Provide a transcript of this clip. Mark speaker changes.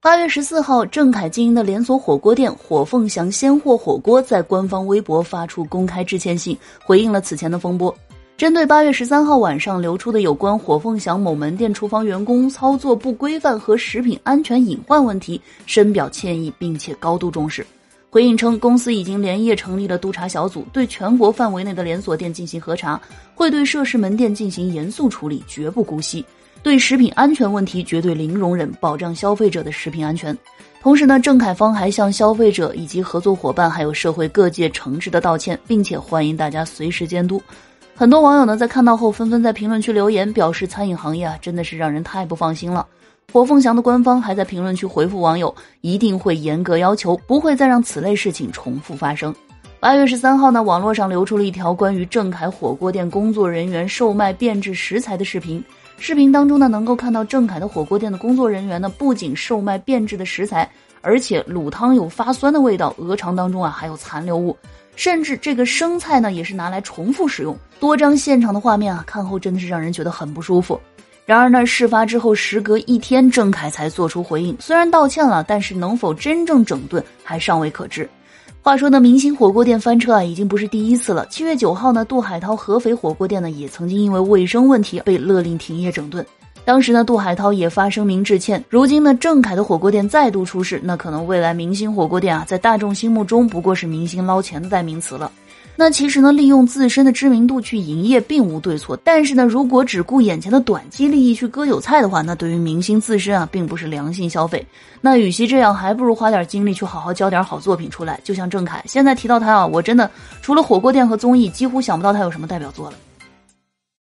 Speaker 1: 八月十四号，郑恺经营的连锁火锅店火凤祥鲜货火锅在官方微博发出公开致歉信，回应了此前的风波。针对八月十三号晚上流出的有关火凤祥某门店厨房员工操作不规范和食品安全隐患问题，深表歉意，并且高度重视。回应称，公司已经连夜成立了督查小组，对全国范围内的连锁店进行核查，会对涉事门店进行严肃处理，绝不姑息。对食品安全问题绝对零容忍，保障消费者的食品安全。同时呢，郑凯方还向消费者以及合作伙伴还有社会各界诚挚的道歉，并且欢迎大家随时监督。很多网友呢在看到后纷纷在评论区留言，表示餐饮行业啊真的是让人太不放心了。火凤祥的官方还在评论区回复网友，一定会严格要求，不会再让此类事情重复发生。八月十三号呢，网络上流出了一条关于郑凯火锅店工作人员售卖变质食材的视频。视频当中呢，能够看到郑恺的火锅店的工作人员呢，不仅售卖变质的食材，而且卤汤有发酸的味道，鹅肠当中啊还有残留物，甚至这个生菜呢也是拿来重复使用。多张现场的画面啊，看后真的是让人觉得很不舒服。然而呢，事发之后时隔一天，郑恺才做出回应，虽然道歉了，但是能否真正整顿还尚未可知。话说呢，明星火锅店翻车啊，已经不是第一次了。七月九号呢，杜海涛合肥火锅店呢，也曾经因为卫生问题被勒令停业整顿。当时呢，杜海涛也发声明致歉。如今呢，郑恺的火锅店再度出事，那可能未来明星火锅店啊，在大众心目中不过是明星捞钱的代名词了。那其实呢，利用自身的知名度去营业并无对错，但是呢，如果只顾眼前的短期利益去割韭菜的话，那对于明星自身啊，并不是良性消费。那与其这样，还不如花点精力去好好交点好作品出来。就像郑恺，现在提到他啊，我真的除了火锅店和综艺，几乎想不到他有什么代表作了。